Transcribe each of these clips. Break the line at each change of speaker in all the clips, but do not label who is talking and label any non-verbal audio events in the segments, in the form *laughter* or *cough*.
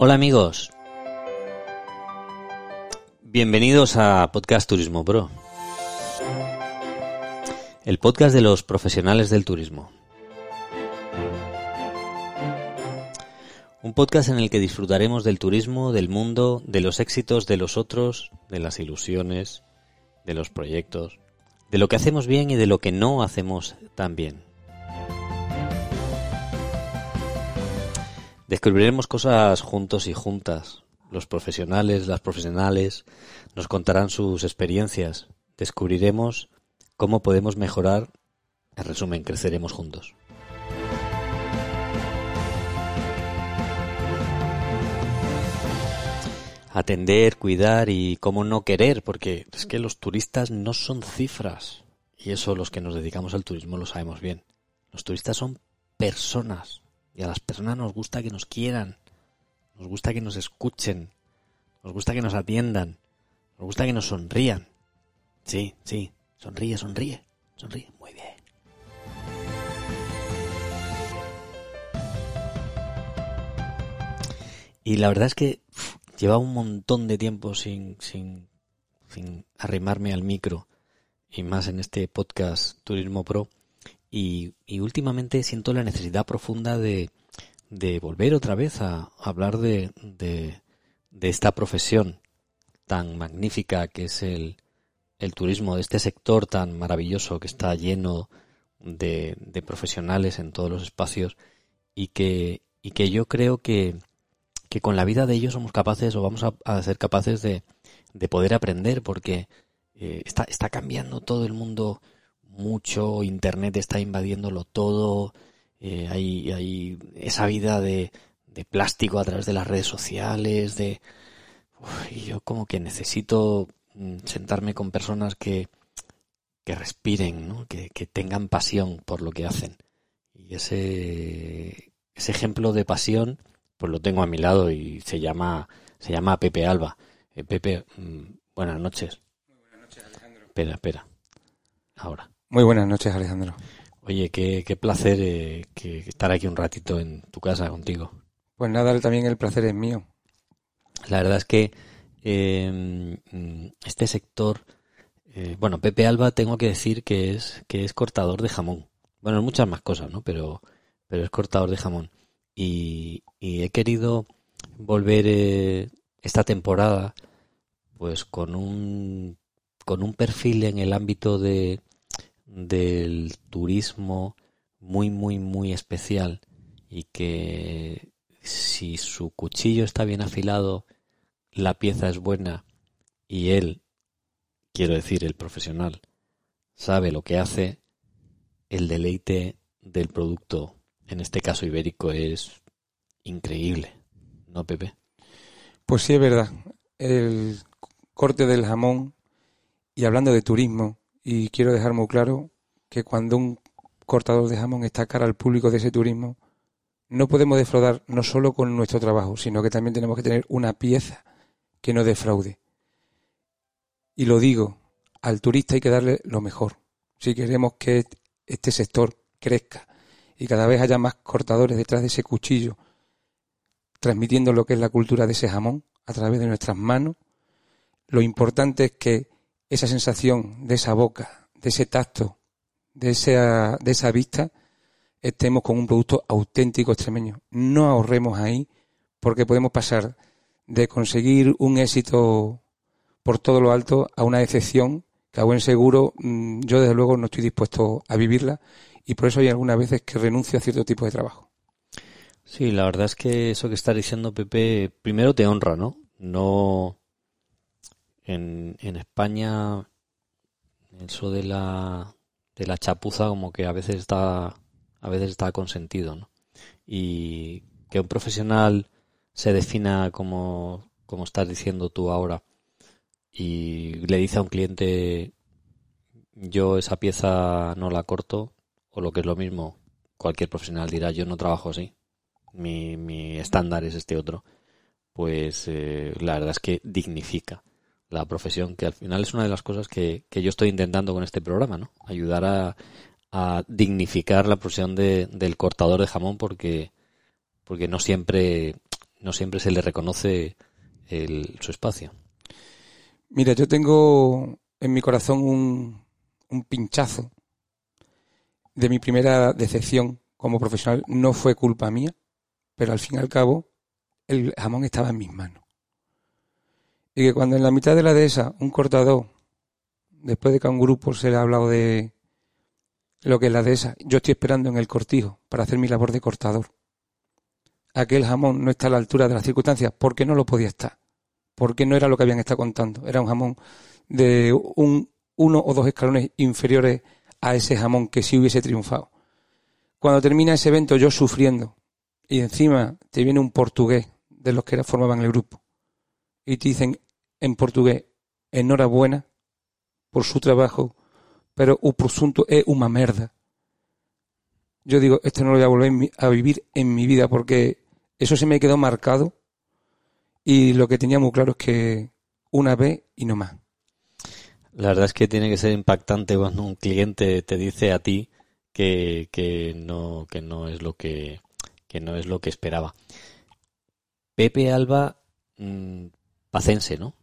Hola amigos. Bienvenidos a Podcast Turismo Pro. El podcast de los profesionales del turismo. Un podcast en el que disfrutaremos del turismo, del mundo, de los éxitos de los otros, de las ilusiones, de los proyectos, de lo que hacemos bien y de lo que no hacemos tan bien. Descubriremos cosas juntos y juntas. Los profesionales, las profesionales nos contarán sus experiencias. Descubriremos cómo podemos mejorar. En resumen, creceremos juntos. Atender, cuidar y cómo no querer, porque es que los turistas no son cifras. Y eso los que nos dedicamos al turismo lo sabemos bien. Los turistas son personas. Y a las personas nos gusta que nos quieran, nos gusta que nos escuchen, nos gusta que nos atiendan, nos gusta que nos sonrían. Sí, sí, sonríe, sonríe, sonríe, muy bien. Y la verdad es que llevaba un montón de tiempo sin, sin, sin arrimarme al micro y más en este podcast Turismo Pro y, últimamente siento la necesidad profunda de, de volver otra vez a, hablar de, de, esta profesión tan magnífica que es el, el turismo, de este sector tan maravilloso que está lleno de, profesionales en todos los espacios y que, y que yo creo que, que con la vida de ellos somos capaces o vamos a, ser capaces de, de, poder aprender porque eh, está, está cambiando todo el mundo mucho, Internet está invadiéndolo todo, eh, hay, hay, esa vida de, de, plástico a través de las redes sociales, de... y yo como que necesito mm, sentarme con personas que, que respiren, ¿no? que, que tengan pasión por lo que hacen. Y ese, ese ejemplo de pasión, pues lo tengo a mi lado y se llama, se llama Pepe Alba. Eh, Pepe, mm, buenas noches.
Muy buenas noches, Alejandro.
Espera, espera. Ahora.
Muy buenas noches, Alejandro.
Oye, qué, qué placer eh, que estar aquí un ratito en tu casa contigo.
Pues nada, también el placer es mío.
La verdad es que eh, este sector, eh, bueno, Pepe Alba tengo que decir que es que es cortador de jamón. Bueno, muchas más cosas, ¿no? Pero pero es cortador de jamón y, y he querido volver eh, esta temporada, pues con un con un perfil en el ámbito de del turismo muy, muy, muy especial y que si su cuchillo está bien afilado, la pieza es buena y él, quiero decir, el profesional, sabe lo que hace, el deleite del producto, en este caso ibérico, es increíble, ¿no, Pepe?
Pues sí, es verdad. El corte del jamón y hablando de turismo, y quiero dejar muy claro que cuando un cortador de jamón está cara al público de ese turismo, no podemos defraudar no solo con nuestro trabajo, sino que también tenemos que tener una pieza que no defraude. Y lo digo, al turista hay que darle lo mejor. Si queremos que este sector crezca y cada vez haya más cortadores detrás de ese cuchillo, transmitiendo lo que es la cultura de ese jamón a través de nuestras manos, lo importante es que esa sensación de esa boca, de ese tacto, de esa, de esa vista, estemos con un producto auténtico extremeño. No ahorremos ahí porque podemos pasar de conseguir un éxito por todo lo alto a una decepción que a buen seguro mm, yo desde luego no estoy dispuesto a vivirla y por eso hay algunas veces que renuncio a cierto tipo de trabajo.
Sí, la verdad es que eso que está diciendo Pepe, primero te honra, ¿no? No, en, España eso de la de la chapuza como que a veces está a veces está consentido ¿no? y que un profesional se defina como como estás diciendo tú ahora y le dice a un cliente yo esa pieza no la corto o lo que es lo mismo cualquier profesional dirá yo no trabajo así mi, mi estándar es este otro pues eh, la verdad es que dignifica la profesión, que al final es una de las cosas que, que yo estoy intentando con este programa, ¿no? Ayudar a, a dignificar la profesión de, del cortador de jamón porque, porque no siempre no siempre se le reconoce el, su espacio.
Mira, yo tengo en mi corazón un, un pinchazo de mi primera decepción como profesional. No fue culpa mía, pero al fin y al cabo el jamón estaba en mis manos. Y que cuando en la mitad de la dehesa un cortador, después de que a un grupo se le ha hablado de lo que es la dehesa, yo estoy esperando en el cortijo para hacer mi labor de cortador. Aquel jamón no está a la altura de las circunstancias porque no lo podía estar, porque no era lo que habían estado contando. Era un jamón de un, uno o dos escalones inferiores a ese jamón que sí hubiese triunfado. Cuando termina ese evento yo sufriendo y encima te viene un portugués de los que formaban el grupo y te dicen en portugués enhorabuena por su trabajo, pero o presunto es una merda. Yo digo, esto no lo voy a volver a vivir en mi vida porque eso se me quedó marcado y lo que tenía muy claro es que una vez y no más.
La verdad es que tiene que ser impactante cuando un cliente te dice a ti que, no que no es lo que que no es lo que esperaba. Pepe Alba mmm, pacense, ¿no?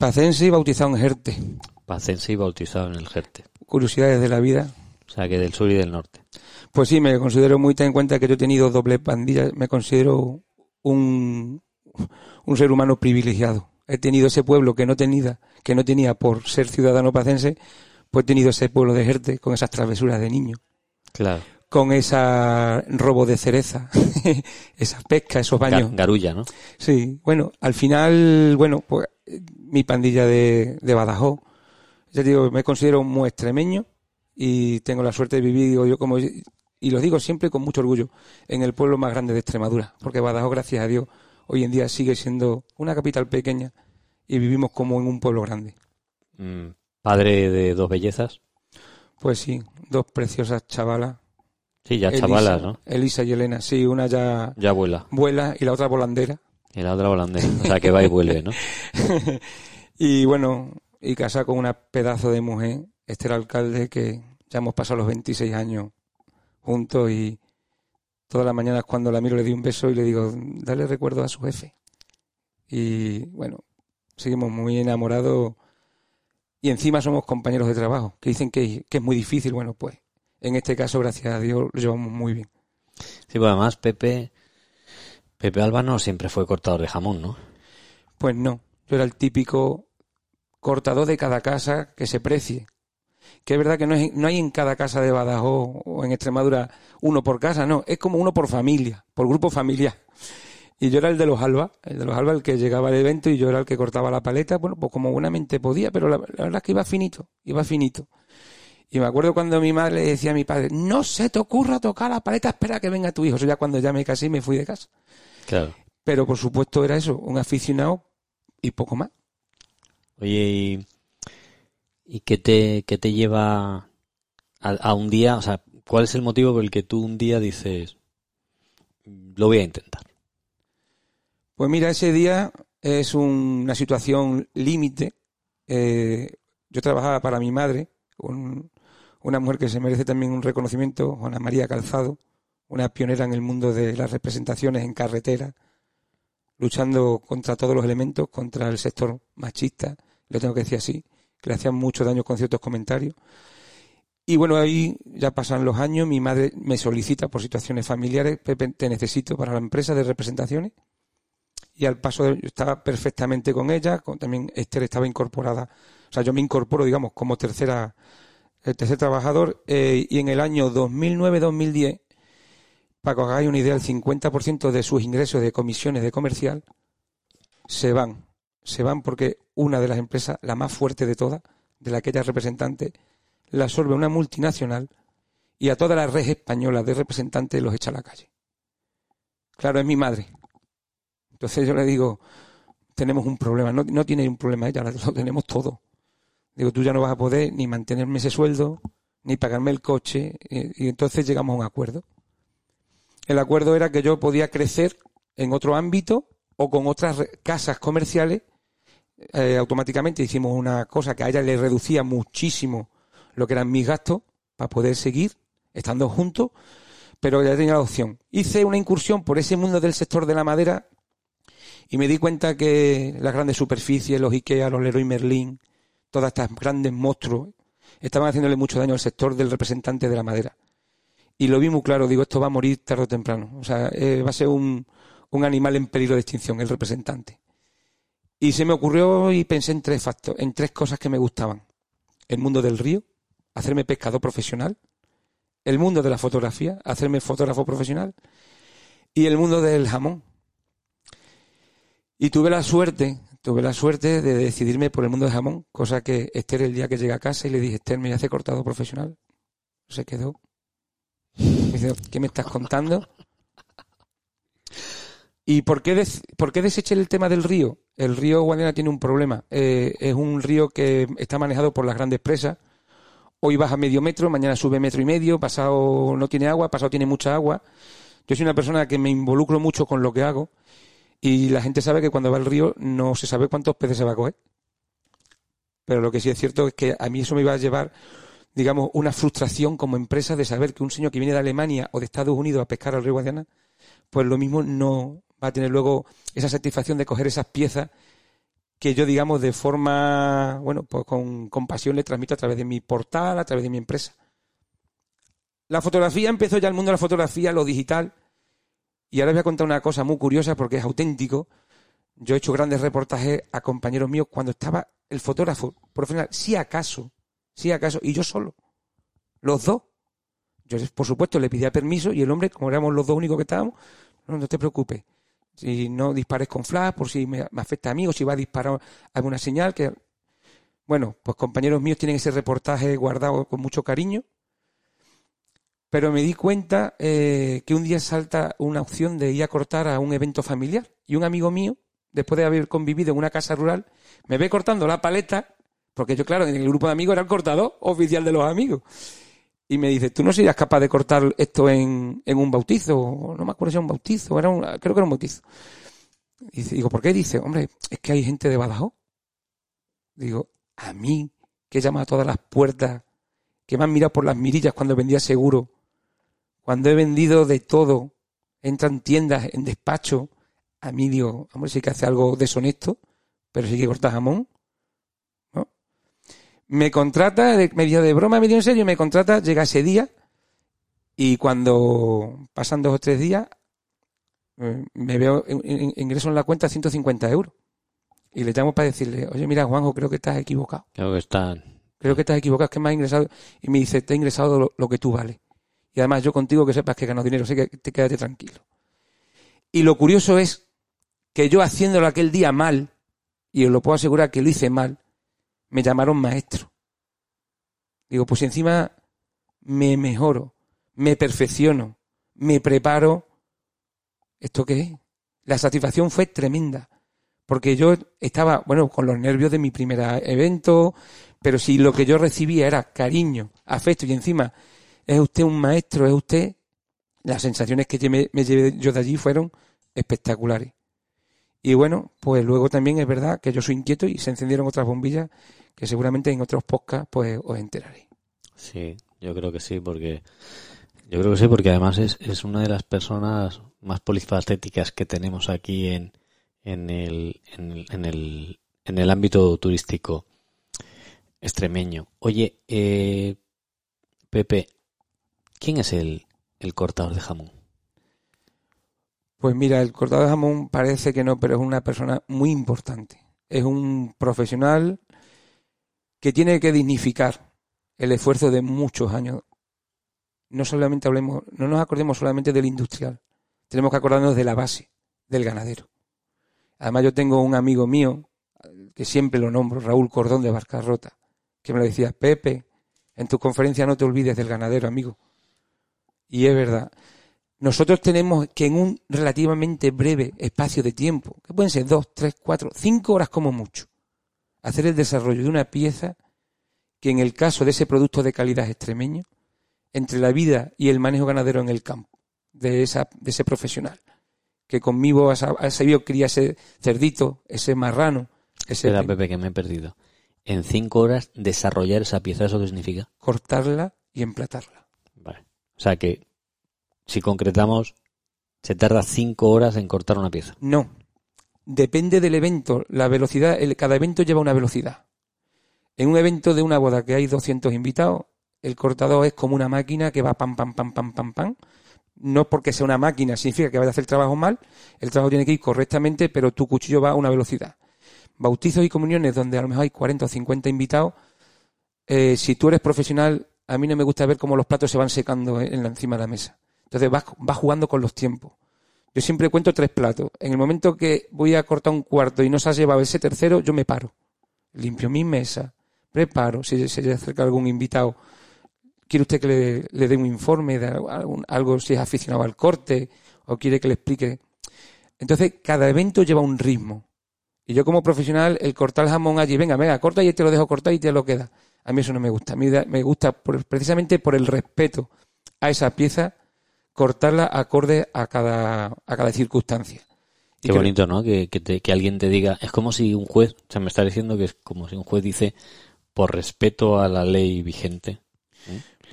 Pacense y bautizado en Jerte.
Pacense y bautizado en el Jerte.
Curiosidades de la vida.
O sea, que del sur y del norte.
Pues sí, me considero muy ten en cuenta que yo he tenido doble pandilla, me considero un, un ser humano privilegiado. He tenido ese pueblo que no tenía, que no tenía por ser ciudadano pacense, pues he tenido ese pueblo de Jerte con esas travesuras de niño.
Claro.
Con esa robo de cereza, *laughs* esa pesca, esos baños.
Garulla, ¿no?
Sí, bueno, al final, bueno, pues mi pandilla de, de Badajoz, ya digo, me considero muy extremeño y tengo la suerte de vivir, digo yo, como, y lo digo siempre con mucho orgullo, en el pueblo más grande de Extremadura, porque Badajoz, gracias a Dios, hoy en día sigue siendo una capital pequeña y vivimos como en un pueblo grande.
Mm, padre de dos bellezas.
Pues sí, dos preciosas chavalas.
Sí, ya
Elisa,
chavalas, ¿no?
Elisa y Elena, sí, una ya
Ya vuela.
vuela y la otra volandera.
Y la otra volandera. O sea, que va y vuelve, ¿no? *laughs*
y bueno, y casada con una pedazo de mujer, este era alcalde que ya hemos pasado los 26 años juntos y todas las mañanas cuando la miro le doy un beso y le digo, dale recuerdo a su jefe. Y bueno, seguimos muy enamorados y encima somos compañeros de trabajo, que dicen que, que es muy difícil. Bueno, pues en este caso, gracias a Dios, lo llevamos muy bien.
Sí, pues además Pepe, Pepe Alba no siempre fue cortador de jamón, ¿no?
Pues no, yo era el típico cortador de cada casa que se precie. Que es verdad que no, es, no hay en cada casa de Badajoz o en Extremadura uno por casa, no, es como uno por familia, por grupo familiar. Y yo era el de los Alba, el de los Alba, el que llegaba al evento y yo era el que cortaba la paleta, bueno, pues como buenamente podía, pero la, la verdad es que iba finito, iba finito. Y me acuerdo cuando mi madre le decía a mi padre, no se te ocurra tocar la paleta, espera que venga tu hijo. Eso ya cuando ya me casé y me fui de casa.
Claro.
Pero por supuesto era eso, un aficionado y poco más.
Oye, ¿y, y qué, te, qué te lleva a, a, un día? O sea, ¿cuál es el motivo por el que tú un día dices, lo voy a intentar?
Pues mira, ese día es un, una situación límite. Eh, yo trabajaba para mi madre, un, una mujer que se merece también un reconocimiento, Juana María Calzado, una pionera en el mundo de las representaciones en carretera, luchando contra todos los elementos, contra el sector machista, lo tengo que decir así, que le hacían mucho daño con ciertos comentarios. Y bueno, ahí ya pasan los años, mi madre me solicita por situaciones familiares, te necesito para la empresa de representaciones. Y al paso de, yo estaba perfectamente con ella, también Esther estaba incorporada, o sea, yo me incorporo, digamos, como tercera, el tercer trabajador, eh, y en el año 2009-2010, para que os hagáis una idea, el 50% de sus ingresos de comisiones de comercial se van. Se van porque una de las empresas, la más fuerte de todas, de la que ella es representante, la absorbe una multinacional y a toda la red española de representantes los echa a la calle. Claro, es mi madre. Entonces yo le digo, tenemos un problema. No, no tiene un problema ella, *laughs* lo tenemos todo. Digo, tú ya no vas a poder ni mantenerme ese sueldo, ni pagarme el coche. Y, entonces llegamos a un acuerdo. El acuerdo era que yo podía crecer en otro ámbito o con otras casas comerciales. Eh, automáticamente hicimos una cosa que a ella le reducía muchísimo lo que eran mis gastos para poder seguir estando juntos, pero ya tenía la opción. Hice una incursión por ese mundo del sector de la madera Y me di cuenta que las grandes superficies, los Ikea, los Leroy Merlin, todas estas grandes monstruos, estaban haciéndole mucho daño al sector del representante de la madera. Y lo vi muy claro, digo, esto va a morir tarde o temprano. O sea, eh, va a ser un, un animal en peligro de extinción, el representante. Y se me ocurrió y pensé en tres factos, en tres cosas que me gustaban. El mundo del río, hacerme pescador profesional, el mundo de la fotografía, hacerme fotógrafo profesional, y el mundo del jamón. Y tuve la suerte, tuve la suerte de decidirme por el mundo del jamón, cosa que Esther el día que llegué a casa y le dije, Esther, me hace cortado profesional. Se quedó. Me ¿qué me estás contando? ¿Y por qué, por qué deseché el tema del río? El río Guadiana tiene un problema. Eh, es un río que está manejado por las grandes presas. Hoy baja medio metro, mañana sube metro y medio, pasado no tiene agua, pasado tiene mucha agua. Yo soy una persona que me involucro mucho con lo que hago y la gente sabe que cuando va al río no se sabe cuántos peces se va a coger. Pero lo que sí es cierto es que a mí eso me iba a llevar, digamos, una frustración como empresa de saber que un señor que viene de Alemania o de Estados Unidos a pescar al río Guadiana, pues lo mismo no va a tener luego esa satisfacción de coger esas piezas que yo, digamos, de forma, bueno, pues con, con pasión le transmito a través de mi portal, a través de mi empresa. La fotografía empezó ya el mundo de la fotografía, lo digital. Y ahora os voy a contar una cosa muy curiosa porque es auténtico. Yo he hecho grandes reportajes a compañeros míos cuando estaba el fotógrafo profesional, si acaso, si acaso, y yo solo. Los dos. Yo, por supuesto, le pedía permiso y el hombre, como éramos los dos únicos que estábamos, no, te preocupes. Si no dispares con flash, por si me, me afecta a mí, o si va a disparar alguna señal que... Bueno, pues compañeros míos tienen ese reportaje guardado con mucho cariño. Pero me di cuenta eh, que un día salta una opción de ir a cortar a un evento familiar. Y un amigo mío, después de haber convivido en una casa rural, me ve cortando la paleta, porque yo, claro, en el grupo de amigos era el cortador oficial de los amigos. Y me dice, ¿tú no serías capaz de cortar esto en, un bautizo? No me acuerdo si era un bautizo, era un, creo que era un bautizo. Y digo, ¿por qué? Dice, hombre, es que hay gente de Badajoz. Digo, a mí, que llama a todas las puertas, que me han mirado por las mirillas cuando vendía seguro, cuando he vendido de todo, entra en tiendas, en despacho, a mí digo, hombre, sí que hace algo deshonesto, pero sí que corta jamón, ¿no? Me contrata, de- medio de broma, medio en serio, me contrata, llega ese día, y cuando pasan dos o tres días, eh, me veo, in- in- ingreso en la cuenta 150 euros. Y le llamo para decirle, oye, mira, Juanjo, creo que estás equivocado.
Creo que están.
Creo que estás equivocado, es que me has ingresado. Y me dice, te he ingresado lo, lo que tú vales. Y además yo contigo que sepas que gano dinero, así que te quédate tranquilo. Y lo curioso es que yo haciéndolo aquel día mal, y os lo puedo asegurar que lo hice mal, me llamaron maestro. Digo, pues encima me mejoro, me perfecciono, me preparo, ¿esto qué es? La satisfacción fue tremenda. Porque yo estaba, bueno, con los nervios de mi primer evento, pero si lo que yo recibía era cariño, afecto y encima es usted un maestro, es usted, las sensaciones que me, llevé yo de allí fueron espectaculares. Y bueno, pues luego también es verdad que yo soy inquieto y se encendieron otras bombillas que seguramente en otros podcasts pues os enteraré.
Sí, yo creo que sí, porque yo creo que sí, porque además es, es una de las personas más polifacéticas que tenemos aquí en, en el, en, en el ámbito turístico extremeño. Oye, eh, Pepe, ¿quién es el, el cortador de jamón?
Pues mira, el cortador de jamón parece que no, pero es una persona muy importante. Es un profesional que tiene que dignificar el esfuerzo de muchos años. No solamente hablemos, no nos acordemos solamente del industrial. Tenemos que acordarnos de la base, del ganadero. Además yo tengo un amigo mío, que siempre lo nombro, Raúl Cordón de Barcarrota, que me lo decía, Pepe, en tu conferencia no te olvides del ganadero, amigo. Y es verdad. Nosotros tenemos que en un relativamente breve espacio de tiempo, que pueden ser dos, tres, cuatro, cinco horas como mucho, hacer el desarrollo de una pieza que en el caso de ese producto de calidad extremeño, entre la vida y el manejo ganadero en el campo, de, esa, de ese profesional, que conmigo ha, sab- ha sabido criar ese cerdito, ese marrano, ese
Espera, Pepe, que me he perdido. En cinco horas desarrollar esa pieza, ¿eso qué significa?
cortarla y emplatarla.
O sea que, si concretamos, se tarda cinco horas en cortar una pieza.
No. depende del evento. La velocidad, el, cada evento lleva una velocidad. En un evento de una boda que hay 200 invitados, el cortador es como una máquina que va pam, pam, pam, pam, pam, pam. No porque sea una máquina significa que vaya a hacer el trabajo mal. El trabajo tiene que ir correctamente, pero tu cuchillo va a una velocidad. Bautizos y comuniones donde a lo mejor hay 40 o 50 invitados. Eh, si tú eres profesional, a mí no me gusta ver cómo los platos se van secando en la, encima de la mesa. Entonces vas, jugando con los tiempos. Yo siempre cuento tres platos. En el momento que voy a cortar un cuarto y no se ha llevado ese tercero, yo me paro. Limpio mi mesa, preparo, si se acerca algún invitado, quiere usted que le, dé un informe de algo, si es aficionado al corte o quiere que le explique. Entonces, cada evento lleva un ritmo. Y yo como profesional, el cortar jamón allí, venga, venga, corta y te lo dejo cortar y te lo queda. A mí eso no me gusta. A mí me gusta precisamente por el respeto a esa pieza, cortarla acorde a cada, a cada circunstancia.
Qué bonito, ¿no? Que, que, alguien te diga, es como si un juez, o sea, me está diciendo que es como si un juez dice, por respeto a la ley vigente.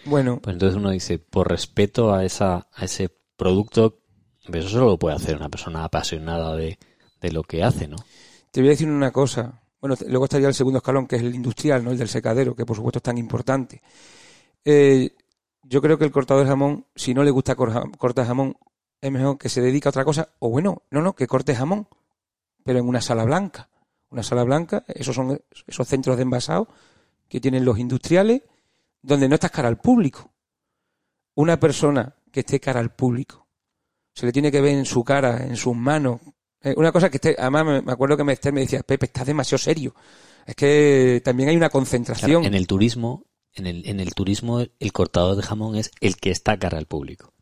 Bueno.
Pues entonces uno dice, por respeto a, esa, a ese producto, pues eso solo lo puede hacer una persona apasionada de, de lo que hace, ¿no?
Te voy a decir una cosa. Bueno, luego estaría el segundo escalón, que es el industrial, ¿no? El del secadero, que por supuesto es tan importante. Eh, yo creo que el cortador de jamón, si no le gusta cortar jamón, es mejor que se dedique a otra cosa, o bueno, no, no, que corte jamón, pero en una sala blanca. Una sala blanca, esos son esos centros de envasado que tienen los industriales, donde no estás cara al público. Una persona que esté cara al público, se le tiene que ver en su cara, en sus manos. Eh, una cosa que esté, además me acuerdo que me, me decía, Pepe, estás demasiado serio. Es que también hay una concentración.
en el turismo, en el, en el turismo, el cortador de jamón es el que está cara al público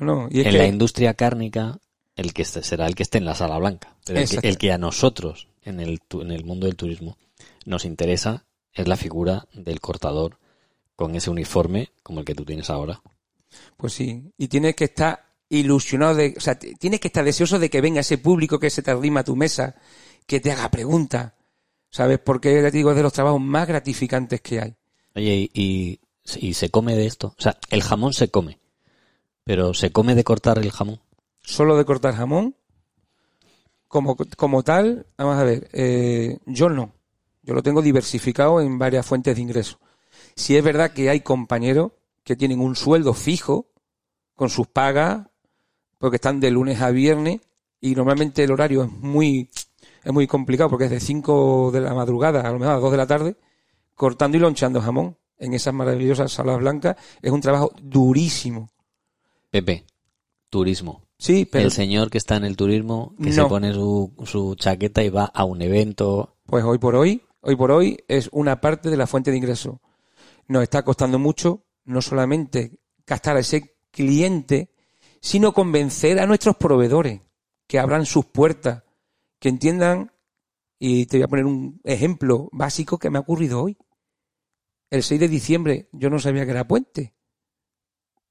en la industria cárnica, el que será el que esté en la sala blanca. el, que, a nosotros, en el, en el mundo del turismo, nos interesa es la figura del cortador con ese uniforme como el que tú tienes ahora.
Pues sí, y tienes que estar ilusionado de, o sea, tienes que estar deseoso de que venga ese público que se te arrima a tu mesa, que te haga preguntas, ¿sabes? Porque te digo, es de los trabajos más gratificantes que hay.
Oye, y, y se come de esto, o sea, el jamón se come. Pero ¿se come de cortar el jamón?
Solo de cortar jamón. Como, como tal, vamos a ver, eh, yo no. Yo lo tengo diversificado en varias fuentes de ingreso. Si es verdad que hay compañeros que tienen un sueldo fijo con sus pagas, porque están de lunes a viernes y normalmente el horario es muy es muy complicado porque es de 5 de la madrugada a lo mejor a 2 de la tarde cortando y lonchando jamón en esas maravillosas salas blancas es un trabajo durísimo
Pepe, turismo.
Sí, pero...
El señor que está en el turismo, que se pone su, su chaqueta y va a un evento.
Pues hoy por hoy, hoy por hoy es una parte de la fuente de ingreso. Nos está costando mucho no solamente gastar a ese cliente, sino convencer a nuestros proveedores que abran sus puertas, que entiendan, y te voy a poner un ejemplo básico que me ha ocurrido hoy. El 6 de diciembre yo no sabía que era puente.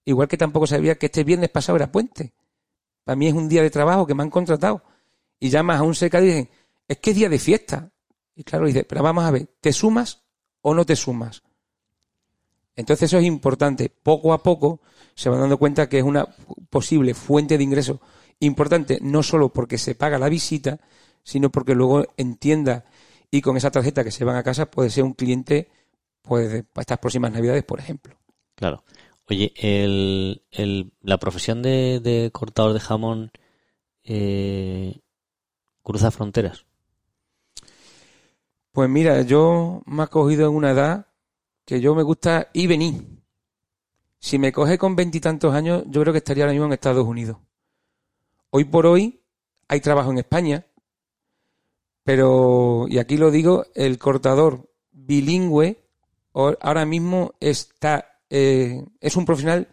Igual que tampoco sabía que este viernes pasado era puente. Para mí es un día de trabajo que me han contratado. Y llamas a un seca y dicen, es que es día de fiesta. Y claro, dice, pero vamos a ver, ¿te sumas o no te sumas? Entonces eso es importante. Poco a poco se van dando cuenta que es una posible fuente de ingreso importante, no solo porque se paga la visita, sino porque luego entienda y con esa tarjeta que se van a casa puede ser un cliente pues, para estas próximas navidades, por ejemplo.
Claro. Oye, el, el, la profesión de, de cortador de jamón eh, cruza fronteras.
Pues mira, yo me ha cogido en una edad que yo me gusta ir y venir. Si me coge con veintitantos años, yo creo que estaría ahora mismo en Estados Unidos. Hoy por hoy hay trabajo en España, pero, y aquí lo digo, el cortador bilingüe ahora mismo está eh, es un profesional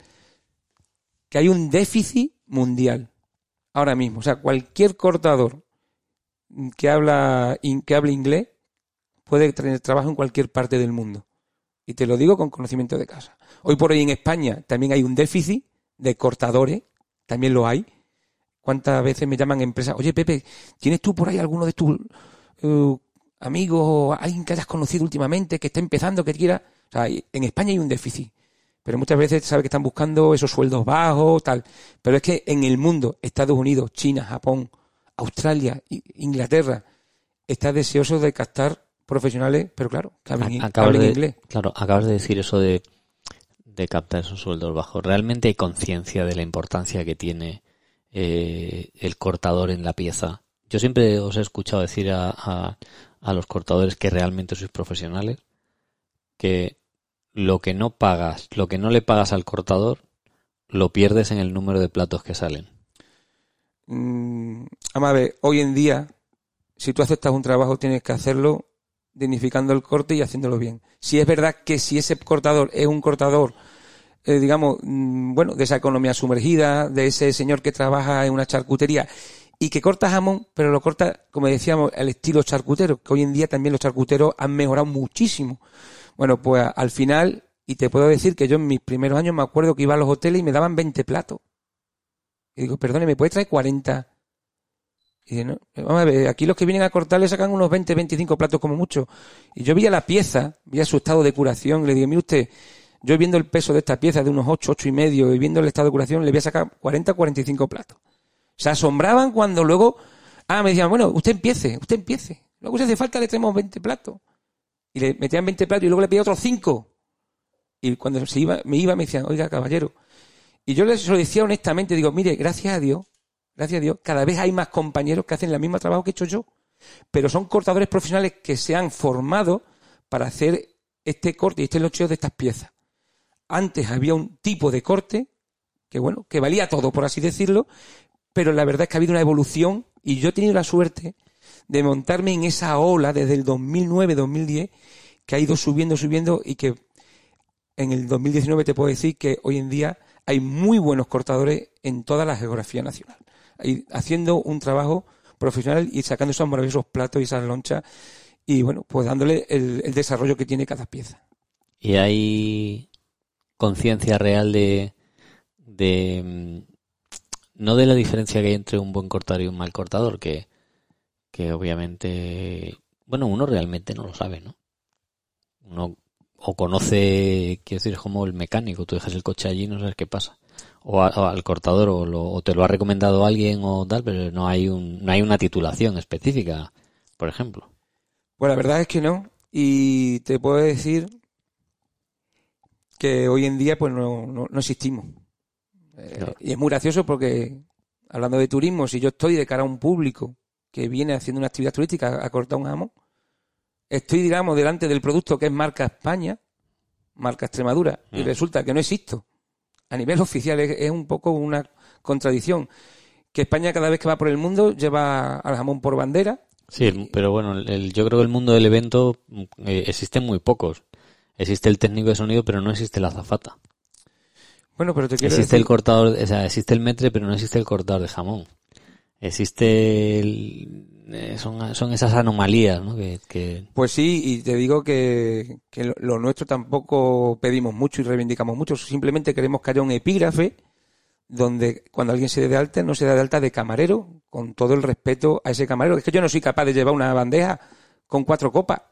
que hay un déficit mundial ahora mismo. O sea, cualquier cortador que habla que hable inglés puede tener trabajo en cualquier parte del mundo. Y te lo digo con conocimiento de casa. Hoy por hoy en España también hay un déficit de cortadores, también lo hay. ¿Cuántas veces me llaman empresas? Oye, Pepe, ¿tienes tú por ahí alguno de tus uh, amigos o alguien que hayas conocido últimamente que esté empezando, que quiera? O sea, en España hay un déficit pero muchas veces sabe que están buscando esos sueldos bajos, tal. Pero es que en el mundo, Estados Unidos, China, Japón, Australia, Inglaterra, está deseoso de captar profesionales, pero claro, que hablen, inglés.
Claro, acabas de decir eso de, de captar esos sueldos bajos. ¿Realmente hay conciencia de la importancia que tiene eh, el cortador en la pieza? Yo siempre os he escuchado decir a, a, los cortadores que realmente sois profesionales, que lo que no pagas, lo que no le pagas al cortador, lo pierdes en el número de platos que salen.
Mm, a ver, hoy en día, si tú aceptas un trabajo, tienes que hacerlo dignificando el corte y haciéndolo bien. Si es verdad que si ese cortador es un cortador, eh, digamos, mm, bueno, de esa economía sumergida, de ese señor que trabaja en una charcutería y que corta jamón, pero lo corta, como decíamos, al estilo charcutero, que hoy en día también los charcuteros han mejorado muchísimo. Bueno, pues al final, y te puedo decir que yo en mis primeros años me acuerdo que iba a los hoteles y me daban 20 platos. Y digo, perdone, ¿me puede traer 40? Y no, vamos a ver, aquí los que vienen a cortar le sacan unos 20, 25 platos como mucho. Y yo vi a la pieza, vi a su estado de curación, le digo, mire usted, yo viendo el peso de esta pieza de unos 8, 8 y medio, y viendo el estado de curación, le voy a sacar 40, 45 platos. Se asombraban cuando luego, ah, me decían, bueno, usted empiece, usted empiece. Luego si hace falta le traemos 20 platos. Y le metían 20 platos y luego le pedía otros 5. Y cuando se iba, me iba, me decían, oiga, caballero. Y yo les lo decía honestamente, digo, mire, gracias a Dios, gracias a Dios, cada vez hay más compañeros que hacen el mismo trabajo que he hecho yo. Pero son cortadores profesionales que se han formado para hacer este corte y este locheo de estas piezas. Antes había un tipo de corte que, bueno, que valía todo, por así decirlo, pero la verdad es que ha habido una evolución y yo he tenido la suerte de montarme en esa ola desde el 2009-2010 que ha ido subiendo, subiendo y que en el 2019 te puedo decir que hoy en día hay muy buenos cortadores en toda la geografía nacional, haciendo un trabajo profesional y sacando esos maravillosos platos y esas lonchas y bueno, pues dándole el, desarrollo que tiene cada pieza.
¿Y hay conciencia real de, de mm, no de la diferencia que hay entre un buen cortador y un mal cortador, que, que obviamente, bueno, uno realmente no lo sabe, ¿no? Uno o conoce, quiero decir, como el mecánico, tú dejas el coche allí y no sabes qué pasa. O, al cortador, o, lo, o, te lo ha recomendado alguien o tal, pero no hay, un, no hay una titulación específica, por ejemplo.
Pues la verdad es que no. Y te puedo decir que hoy en día pues no, no, no existimos. Eh, y es muy gracioso porque, hablando de turismo, si yo estoy de cara a un público que viene haciendo una actividad turística a cortar un jamón, estoy, digamos, delante del producto que es marca España, marca Extremadura, y mm. resulta que no existo. A nivel oficial es, un poco una contradicción. Que España cada vez que va por el mundo lleva al jamón por bandera.
Sí, pero bueno, yo creo que el mundo del evento eh, existen muy pocos. Existe el técnico de sonido, pero no existe la azafata.
Bueno, pero te quiero
Existe el cortador, o sea, existe el metre, pero no existe el cortador de jamón. Existe eh, son, son esas anomalías, ¿no? Que,
Pues sí, y te digo que, que lo, nuestro tampoco pedimos mucho y reivindicamos mucho, simplemente queremos que haya un epígrafe donde cuando alguien se dé de alta no se da de alta de camarero, con todo el respeto a ese camarero. Es que yo no soy capaz de llevar una bandeja con cuatro copas.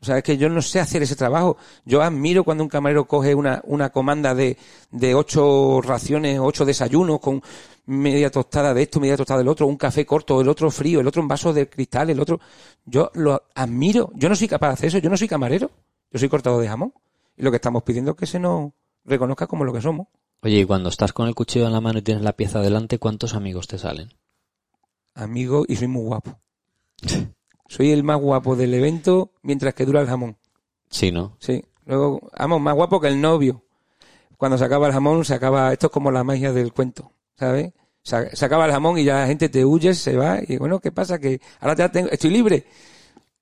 O sea, es que yo no sé hacer ese trabajo. Yo admiro cuando un camarero coge una, una comanda de, de ocho raciones, ocho desayunos con media tostada de esto, media tostada del otro, un café corto, el otro frío, el otro en vaso de cristal, el otro. Yo lo admiro. Yo no soy capaz de hacer eso. Yo no soy camarero. Yo soy cortado de jamón. Y lo que estamos pidiendo es que se nos reconozca como lo que somos.
Oye, y cuando estás con el cuchillo en la mano y tienes la pieza delante, ¿cuántos amigos te salen?
Amigo, y soy muy guapo. *laughs* Soy el más guapo del evento mientras que dura el jamón.
Sí, ¿no?
Sí. Luego, vamos, más guapo que el novio. Cuando se acaba el jamón, se acaba, esto es como la magia del cuento, ¿sabes? Se, acaba el jamón y ya la gente te huye, se va, y bueno, ¿qué pasa? Que ahora ya tengo, estoy libre.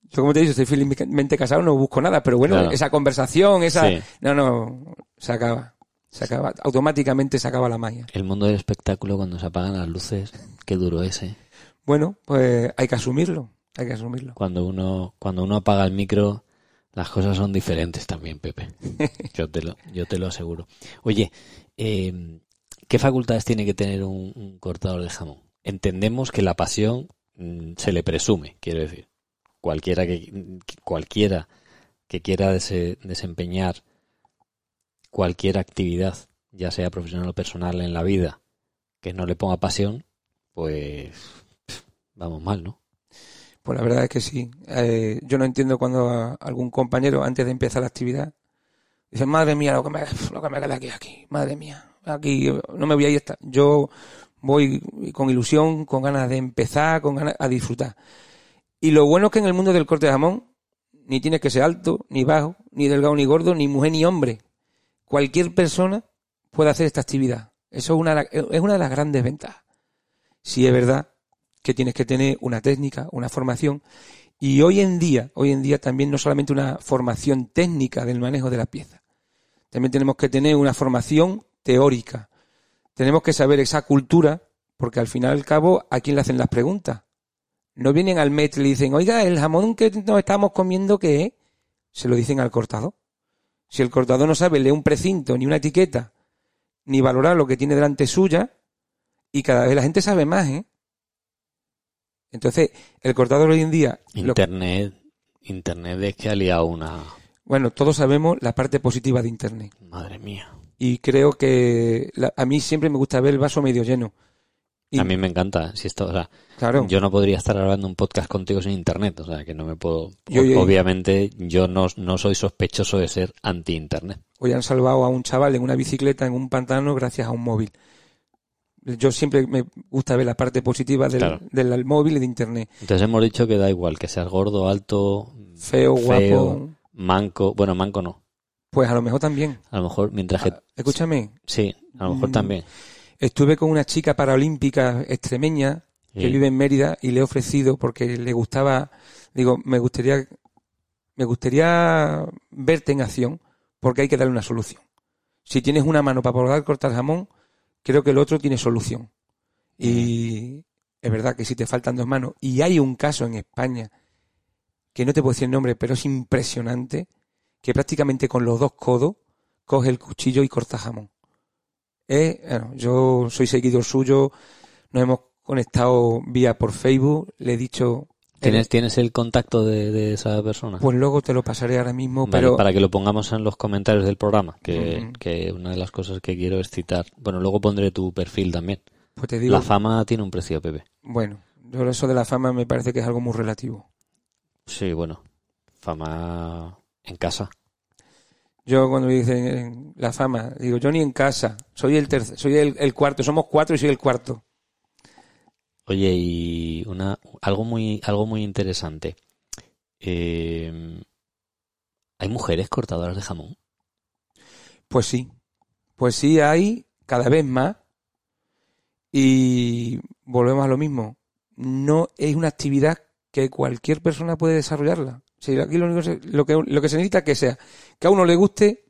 Yo como te he dicho, estoy felizmente casado, no busco nada, pero bueno, esa conversación, esa, no, no, se acaba. Se acaba, automáticamente se acaba la magia.
El mundo del espectáculo cuando se apagan las luces, qué duro ese.
Bueno, pues hay que asumirlo. Hay que asumirlo.
Cuando uno, cuando uno apaga el micro, las cosas son diferentes también, Pepe. *laughs* Yo te lo, yo te lo aseguro. Oye, eh, ¿qué facultades tiene que tener un, cortador de jamón? Entendemos que la pasión mm, se le presume, quiero decir. Cualquiera que, cualquiera que quiera desempeñar cualquier actividad, ya sea profesional o personal en la vida, que no le ponga pasión, pues vamos mal, ¿no?
Pues la verdad es que sí. Eh, yo no entiendo cuando a- algún compañero, antes de empezar la actividad, dice, madre mía, lo que me, lo que me queda aquí, aquí, madre mía, aquí no me voy a ir. Esta. Yo voy con ilusión, con ganas de empezar, con ganas a disfrutar. Y lo bueno es que en el mundo del corte de jamón, ni tienes que ser alto, ni bajo, ni delgado, ni gordo, ni mujer, ni hombre. Cualquier persona puede hacer esta actividad. Eso es una, es una de las grandes ventajas. Sí es verdad que tienes que tener una técnica, una formación. Y hoy en día, hoy en día también no solamente una formación técnica del manejo de la pieza. También tenemos que tener una formación teórica. Tenemos que saber esa cultura, porque al final y al cabo, ¿a quién le hacen las preguntas? No vienen al maître y le dicen, oiga, el jamón que nos estamos comiendo, ¿qué es? Se lo dicen al cortador. Si el cortador no sabe leer un precinto, ni una etiqueta, ni valorar lo que tiene delante suya, y cada vez la gente sabe más, ¿eh? Entonces, el cortador hoy en día, lo-
Internet, Internet es que ha liado una...
bueno, todos sabemos la parte positiva de Internet.
Madre mía.
Y creo que la- a mí siempre me gusta ver el vaso medio lleno. Y-
A mí me encanta. Si esto, o sea,
Claro,
Yo no podría estar grabando un podcast contigo sin internet, o sea que no me puedo.
Yo- yo-
Obviamente, yo no, no soy sospechoso de ser anti-internet.
hoy han salvado a un chaval en una bicicleta en un pantano gracias a un móvil. Yo siempre me gusta ver la parte positiva del,
Claro.
del móvil y de Internet.
Entonces hemos dicho que da igual, que seas gordo, alto,
Feo,
Feo.
guapo,
manco. Bueno, manco no.
Pues a lo mejor también.
A lo mejor, mientras que.
Ah, Escúchame,
Sí, a lo mejor
Mm,
también.
estuve con una chica paraolímpica extremeña que
Sí.
vive en Mérida y le he ofrecido porque le gustaba, digo, me gustaría, me gustaría verte en acción porque hay que darle una solución. Si tienes una mano para poder cortar jamón, creo que el otro tiene solución. Y es verdad que si te faltan dos manos, y hay un caso en España que no te puedo decir el nombre, pero es impresionante, que prácticamente con los dos codos coge el cuchillo y corta jamón. Eh, bueno, yo soy seguidor suyo, nos hemos conectado vía por Facebook, le he dicho...
¿Tienes,
eh,
¿Tienes el contacto de, de esa persona?
pues luego te lo pasaré ahora mismo,
Vale,
pero
para que lo pongamos en los comentarios del programa, que, que una de las cosas que quiero es citar. Bueno, luego pondré tu perfil también.
pues te digo,
La fama tiene un precio, Pepe.
bueno, yo eso de la fama me parece que es algo muy relativo.
Sí, bueno. Fama en casa.
Yo cuando me dicen la fama, digo, yo ni en casa, soy el tercer, soy el, el cuarto, somos cuatro y soy el cuarto.
Oye, y una algo muy algo muy interesante. Eh, ¿Hay mujeres cortadoras de jamón?
Pues sí, pues sí hay cada vez más y volvemos a lo mismo. No es una actividad que cualquier persona puede desarrollarla. Aquí lo, único que se- lo que, lo que se necesita es que sea que a uno le guste,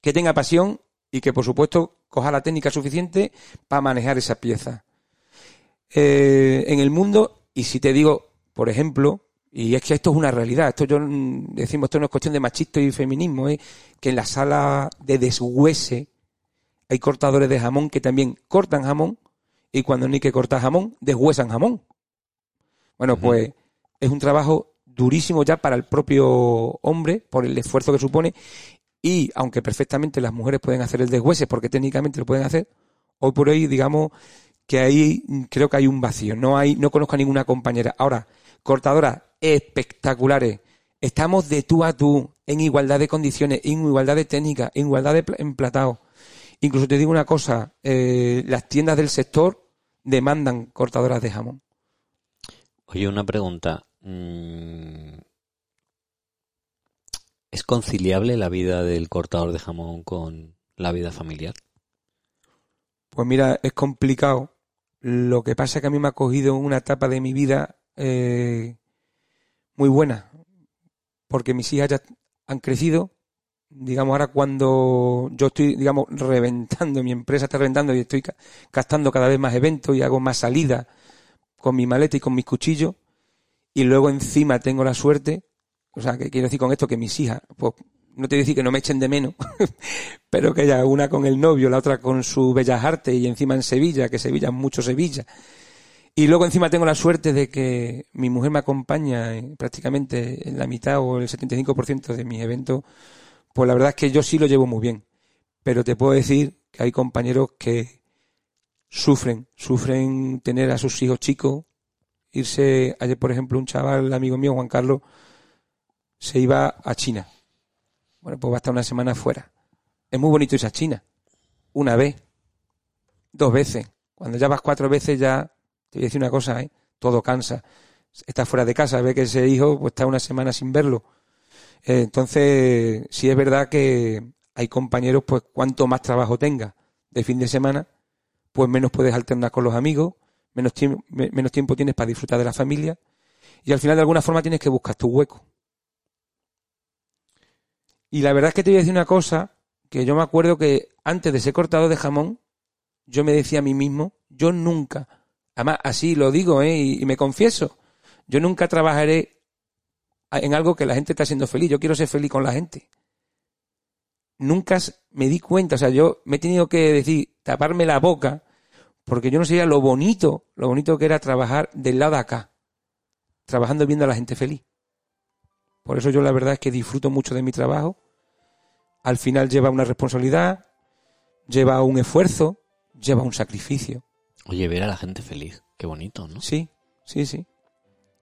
que tenga pasión y que por supuesto coja la técnica suficiente para manejar esa pieza. Eh, en el mundo, y si te digo, por ejemplo, y es que esto es una realidad, esto yo mm, decimos, esto no es cuestión de machista y feminismo, ¿eh? que en la sala de deshuese hay cortadores de jamón que también cortan jamón y cuando no hay que cortar jamón, deshuesan jamón. Bueno, pues es un trabajo durísimo ya para el propio hombre por el esfuerzo que supone y aunque perfectamente las mujeres pueden hacer el deshuese porque técnicamente lo pueden hacer, hoy por hoy digamos que ahí creo que hay un vacío, no hay no conozco a ninguna compañera. Ahora, cortadoras espectaculares. Estamos de tú a tú, en igualdad de condiciones, en igualdad de técnica, en igualdad de pla- emplatado. Incluso te digo una cosa, eh, las tiendas del sector demandan cortadoras de jamón.
Oye, una pregunta. Mm, ¿Es conciliable la vida del cortador de jamón con la vida familiar?
Pues mira, es complicado. Lo que pasa es que a mí me ha cogido una etapa de mi vida eh, muy buena, porque mis hijas ya han crecido. Digamos, ahora cuando yo estoy, digamos, reventando, mi empresa está reventando y estoy gastando cada vez más eventos y hago más salidas con mi maleta y con mis cuchillos, y luego encima tengo la suerte, o sea, que quiero decir con esto que mis hijas, pues no te voy a decir que no me echen de menos, *laughs* pero que ya una con el novio, la otra con su Bellas Artes y encima en Sevilla, que Sevilla es mucho Sevilla. Y luego encima tengo la suerte de que mi mujer me acompaña en- prácticamente en la mitad o el 75% de mis eventos. Pues la verdad es que yo sí lo llevo muy bien. Pero te puedo decir que hay compañeros que sufren, sufren tener a sus hijos chicos irse, ayer por ejemplo un chaval, amigo mío, Juan Carlos, se iba a China. Bueno, pues va a estar una semana fuera. Es muy bonito irse a China. Una vez, dos veces. Cuando ya vas cuatro veces ya, te voy a decir una cosa, ¿eh? todo cansa. Estás fuera de casa, ve que ese hijo pues, está una semana sin verlo. Eh, entonces, sí es verdad que hay compañeros, pues cuanto más trabajo tenga de fin de semana, pues menos puedes alternar con los amigos, menos, menos tiempo tienes para disfrutar de la familia y al final de alguna forma tienes que buscar tu hueco. Y la verdad es que te voy a decir una cosa, que yo me acuerdo que antes de ser cortado de jamón, yo me decía a mí mismo, yo nunca, además así lo digo ¿eh? y, me confieso, yo nunca trabajaré en algo que la gente está siendo feliz, yo quiero ser feliz con la gente. Nunca me di cuenta, o sea, yo me he tenido que decir, taparme la boca porque yo no sabía lo bonito, lo bonito que era trabajar del lado de acá, trabajando viendo a la gente feliz. Por eso yo la verdad es que disfruto mucho de mi trabajo. Al final lleva una responsabilidad, lleva un esfuerzo, lleva un sacrificio.
Oye, ver a la gente feliz, qué bonito, ¿no?
Sí, sí, sí.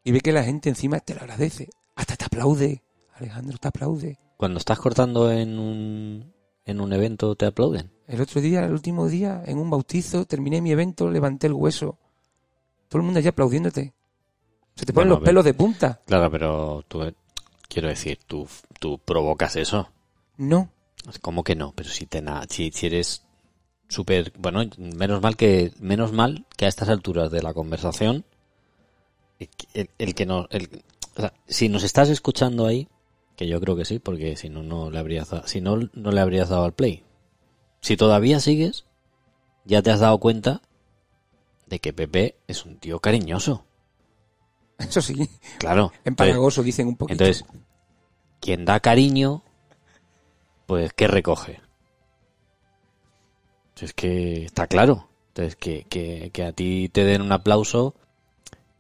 Y ve que la gente encima te lo agradece, hasta te aplaude. Alejandro te aplaude.
Cuando estás cortando en un, en un evento, ¿te aplauden?
El otro día, el último día, en un bautizo, terminé mi evento, levanté el hueso. Todo el mundo allí aplaudiéndote. Se te ponen los pelos de punta.
Claro, pero tú, quiero decir, tú, tú provocas eso.
No.
¿Cómo que no? Pero si te si, si eres súper, bueno, menos mal que menos mal que a estas alturas de la conversación el, que no el, si nos estás escuchando ahí, que yo creo que sí, porque si no no le habrías si no no le habrías dado al play si todavía sigues, ya te has dado cuenta de que Pepe es un tío cariñoso.
Eso sí.
Claro. *laughs*
Empalagoso dicen un poquito.
Entonces, quien da cariño, pues ¿qué recoge? Es que está claro. Entonces, que, que, que a ti te den un aplauso,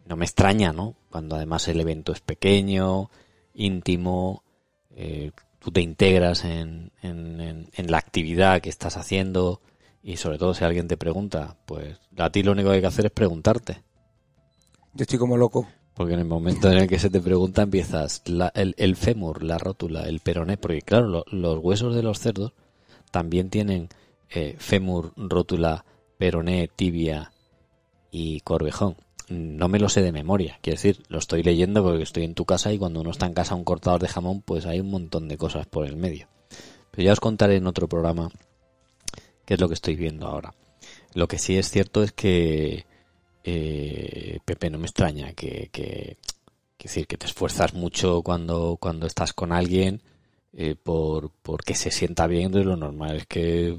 no me extraña, ¿no? Cuando además el evento es pequeño, íntimo, eh, tú te integras en, en, en, la actividad que estás haciendo y sobre todo si alguien te pregunta, pues a ti lo único que hay que hacer es preguntarte.
Yo estoy como loco.
Porque en el momento en el que se te pregunta empiezas el, el, fémur, la rótula, el peroné, porque claro, los huesos de los cerdos también tienen eh, fémur, rótula, peroné, tibia y corvejón no me lo sé de memoria. Quiero decir, lo estoy leyendo porque estoy en tu casa y cuando uno está en casa un cortador de jamón, pues hay un montón de cosas por el medio. Pero ya os contaré en otro programa qué es lo que estoy viendo ahora. Lo que sí es cierto es que eh, Pepe no me extraña que, que, decir que te esfuerzas mucho cuando cuando estás con alguien eh, por porque se sienta bien. De lo normal es que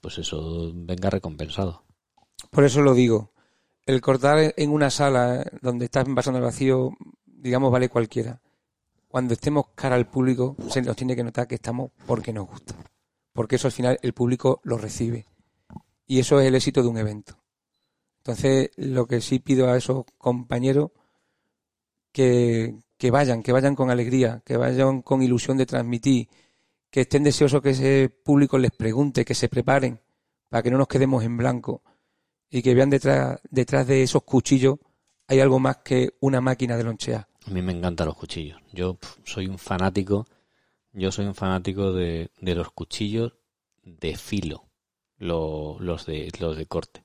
pues eso venga recompensado.
Por eso lo digo el cortar en una sala donde estás pasando el vacío, digamos, vale cualquiera. Cuando estemos cara al público, se nos tiene que notar que estamos porque nos gusta. Porque eso al final el público lo recibe. Y eso es el éxito de un evento. Entonces, lo que sí pido a esos compañeros que, que vayan, que vayan con alegría, que vayan con ilusión de transmitir, que estén deseosos que ese público les pregunte, que se preparen, para que no nos quedemos en blanco y que vean detrás, detrás de esos cuchillos hay algo más que una máquina de lonchear.
A mí me encantan los cuchillos. Yo soy un fanático, yo soy un fanático de, de los cuchillos de filo, los, de, los de corte.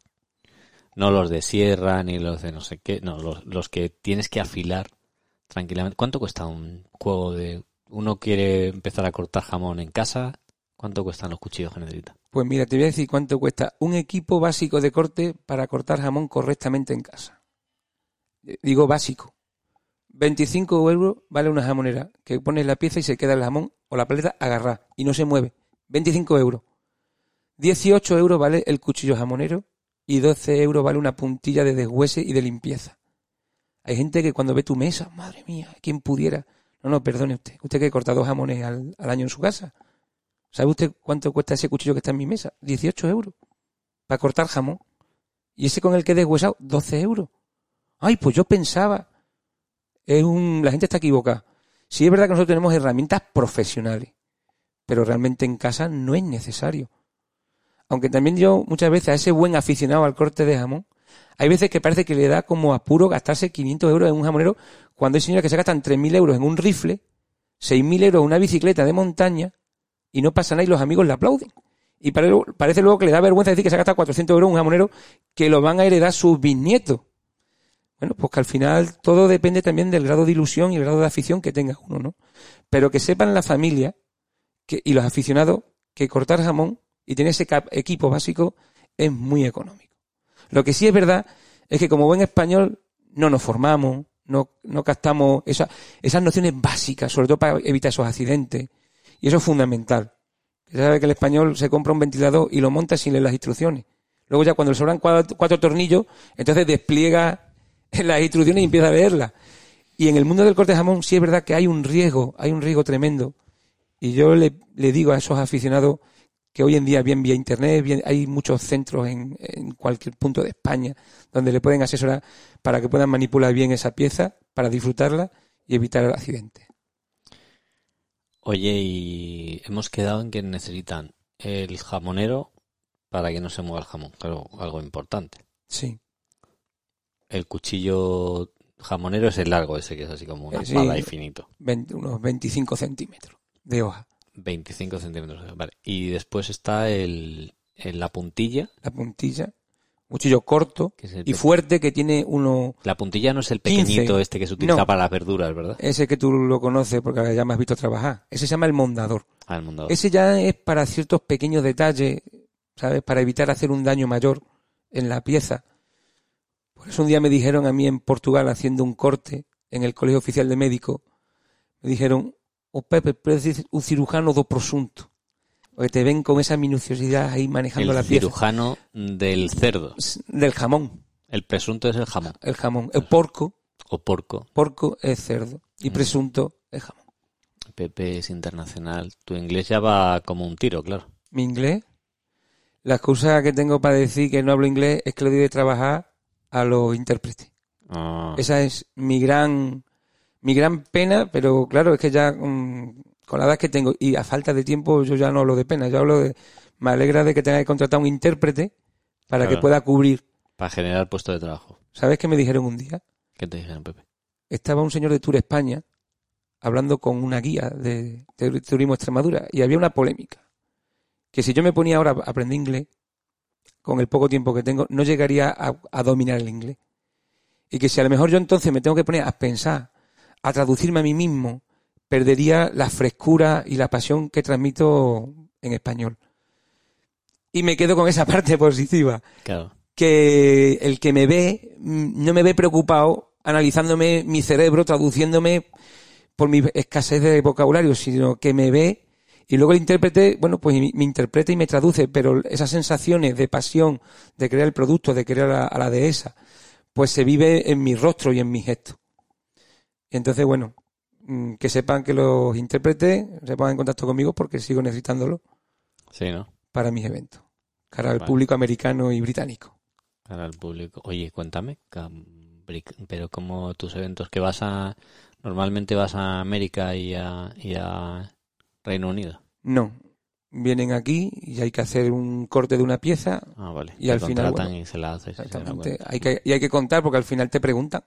No los de sierra ni los de no sé qué, no, los, los que tienes que afilar tranquilamente. ¿Cuánto cuesta un juego de... Uno quiere empezar a cortar jamón en casa, ¿cuánto cuestan los cuchillos que necesita?
Pues mira, te voy a decir cuánto cuesta un equipo básico de corte para cortar jamón correctamente en casa. Digo básico. 25 euros vale una jamonera, que pones la pieza y se queda el jamón o la paleta agarrada y no se mueve. 25 euros. 18 euros vale el cuchillo jamonero y 12 euros vale una puntilla de deshuese y de limpieza. Hay gente que cuando ve tu mesa, madre mía, ¿quién pudiera? No, no, perdone usted. Usted que corta dos jamones al año en su casa. ¿Sabe usted cuánto cuesta ese cuchillo que está en mi mesa? 18 euros. Para cortar jamón. Y ese con el que he deshuesado, 12 euros. Ay, pues yo pensaba. Es un... La gente está equivocada. Sí es verdad que nosotros tenemos herramientas profesionales. Pero realmente en casa no es necesario. Aunque también yo muchas veces a ese buen aficionado al corte de jamón, Hay veces que parece que le da como apuro gastarse 500 euros en un jamonero cuando hay señoras que se gastan 3.000 euros en un rifle, 6.000 euros en una bicicleta de montaña y no pasa nada y los amigos le aplauden. Y parece luego que le da vergüenza decir que se ha gastado 400 euros un jamonero que lo van a heredar sus bisnietos. Bueno, pues que al final todo depende también del grado de ilusión y el grado de afición que tenga uno, ¿no? Pero que sepan la familia y los aficionados que cortar jamón y tener ese equipo básico es muy económico. Lo que sí es verdad es que como buen español no nos formamos, no, no captamos esas nociones básicas, sobre todo para evitar esos accidentes. Y eso es fundamental. Se sabe que el español se compra un ventilador y lo monta sin leer las instrucciones. Luego ya cuando le sobran cuatro, tornillos, entonces despliega *laughs* las instrucciones y empieza a leerlas. Y en el mundo del corte de jamón sí es verdad que hay un riesgo, hay un riesgo tremendo. Y yo le, digo a esos aficionados que hoy en día, bien vía internet, bien, hay muchos centros en, en, cualquier punto de España donde le pueden asesorar para que puedan manipular bien esa pieza, para disfrutarla y evitar el accidente.
Oye, y hemos quedado en que necesitan el jamonero para que no se mueva el jamón, claro, algo importante.
Sí.
El cuchillo jamonero es el largo ese, que es así como una espada infinito.
unos 25 centímetros de hoja.
25 centímetros, vale. Y después está el, la puntilla.
La puntilla cuchillo corto y fuerte que tiene uno...
La puntilla no es el pequeñito este que se utiliza para las verduras, ¿verdad?
Ese que tú lo conoces porque ya me has visto trabajar. Ese se llama el mondador.
Ah, el mondador.
Ese ya es para ciertos pequeños detalles, ¿sabes? Para evitar hacer un daño mayor en la pieza. Por eso un día me dijeron a mí en Portugal haciendo un corte en el Colegio Oficial de Médicos, me dijeron, o oh, Pepe, decir un cirujano do prosunto. Porque te ven con esa minuciosidad ahí manejando la pieza.
El cirujano del cerdo.
Del jamón.
El presunto es el jamón.
El jamón. El porco.
O porco.
Porco es cerdo. Y mm. presunto es jamón.
Pepe es internacional. Tu inglés ya va como un tiro, claro.
¿Mi inglés? La excusa que tengo para decir que no hablo inglés es que le doy de trabajar a los intérpretes. Ah. Esa es mi gran, mi gran pena, pero claro, es que ya mm, con la edad que tengo y a falta de tiempo yo ya no hablo de pena, yo hablo de, me alegra de que tenga que contratar un intérprete para que pueda cubrir.
Para generar puesto de trabajo.
¿Sabes qué me dijeron un día?
¿Qué te dijeron, Pepe?
Estaba un señor de Tour España hablando con una guía de, Turismo Extremadura y había una polémica. Que si yo me ponía ahora a aprender inglés, con el poco tiempo que tengo, no llegaría a, a dominar el inglés. Y que si a lo mejor yo entonces me tengo que poner a pensar, a traducirme a mí mismo, perdería la frescura y la pasión que transmito en español. Y me quedo con esa *laughs* parte positiva.
Claro.
Que el que me ve mm, no me ve preocupado analizándome mi cerebro, traduciéndome por mi escasez de vocabulario, sino que me ve y luego el intérprete, bueno, pues me interpreta y me traduce, pero esas sensaciones de pasión, de crear el producto, de crear a, a la dehesa, pues se vive en mi rostro y en mi gesto. Y entonces, bueno, que sepan que los intérpretes se pongan en contacto conmigo porque sigo necesitándolo.
Sí, ¿no?
Para mis eventos. Cara al público americano y británico.
Cara al público. Oye, cuéntame, pero como tus eventos que vas a. Normalmente vas a América y a, y a Reino Unido.
No. Vienen aquí y hay que hacer un corte de una pieza.
Ah, vale.
Y al final.
y se la haces.
Exactamente. hay que, y hay que contar porque al final te preguntan.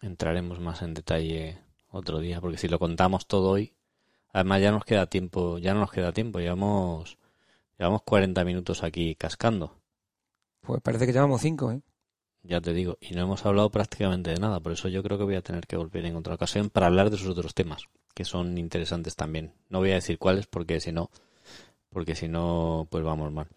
Entraremos más en detalle otro día, porque si lo contamos todo hoy, además ya nos queda tiempo, ya no nos queda tiempo, llevamos, llevamos 40 minutos aquí cascando.
Pues parece que llevamos 5, ¿eh?
Ya te digo, y no hemos hablado prácticamente de nada, por eso yo creo que voy a tener que volver en otra ocasión para hablar de esos otros temas, que son interesantes también. No voy a decir cuáles, porque si no, porque si no, pues vamos mal.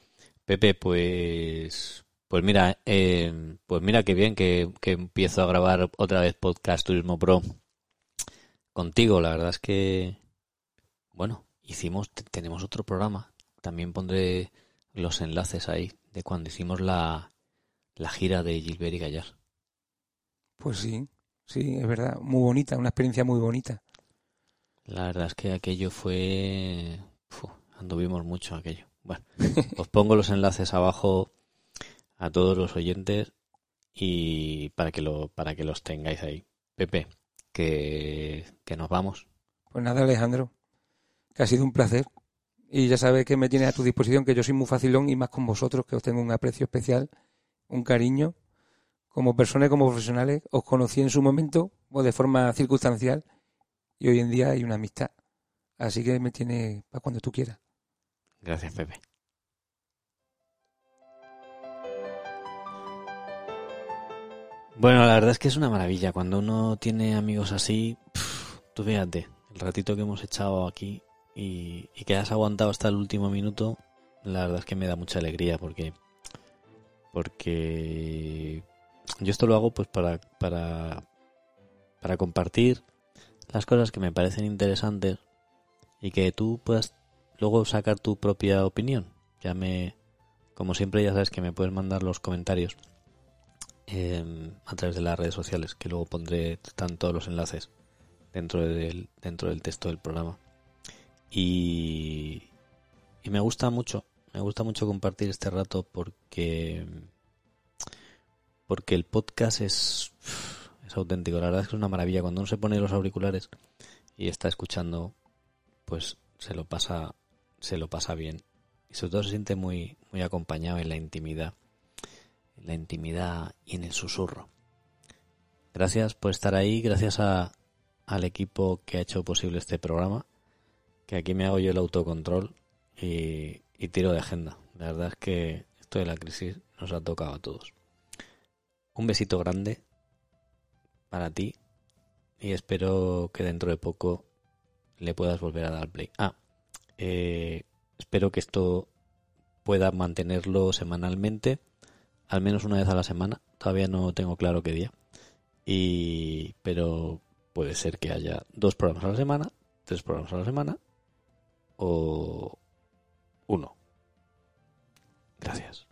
Pepe, pues, pues mira, eh, pues mira qué bien que, que empiezo a grabar otra vez podcast Turismo Pro contigo. La verdad es que, bueno, hicimos, tenemos otro programa. También pondré los enlaces ahí de cuando hicimos la, la gira de Gilbert y Gallar.
Pues sí, sí, es verdad, muy bonita, una experiencia muy bonita.
La verdad es que aquello fue, anduvimos mucho aquello. Bueno, *laughs* os pongo los enlaces abajo a todos los oyentes y para que lo, para que los tengáis ahí. Pepe, que, nos vamos.
Pues nada, Alejandro, que ha sido un placer. Y ya sabes que me tienes a tu disposición, que yo soy muy facilón y más con vosotros, que os tengo un aprecio especial, un cariño. como personas, como profesionales, os conocí en su momento o de forma circunstancial y hoy en día hay una amistad. Así que me tiene para cuando tú quieras.
Gracias, Pepe. Bueno, la verdad es que es una maravilla. Cuando uno tiene amigos así, tú fíjate, el ratito que hemos echado aquí y, y, que has aguantado hasta el último minuto, la verdad es que me da mucha alegría porque porque yo esto lo hago pues para para para compartir las cosas que me parecen interesantes y que tú puedas luego sacar tu propia opinión. Ya me como siempre ya sabes que me puedes mandar los comentarios eh, a través de las redes sociales, que luego pondré están todos los enlaces dentro del, dentro del texto del programa. Y, me gusta mucho, me gusta mucho compartir este rato porque porque el podcast es, es auténtico. La verdad es que es una maravilla. Cuando uno se pone los auriculares y está escuchando, pues se lo pasa, se lo pasa bien. Y sobre todo se siente muy, muy acompañado en la intimidad la intimidad y en el susurro. Gracias por estar ahí, gracias a, al equipo que ha hecho posible este programa, que aquí me hago yo el autocontrol y, y tiro de agenda. La verdad es que esto de la crisis nos ha tocado a todos. Un besito grande para ti y espero que dentro de poco le puedas volver a dar play. Ah, eh, espero que esto pueda mantenerlo semanalmente al menos una vez a la semana. Todavía no tengo claro qué día. Y, pero puede ser que haya dos programas a la semana, tres programas a la semana o uno. Gracias.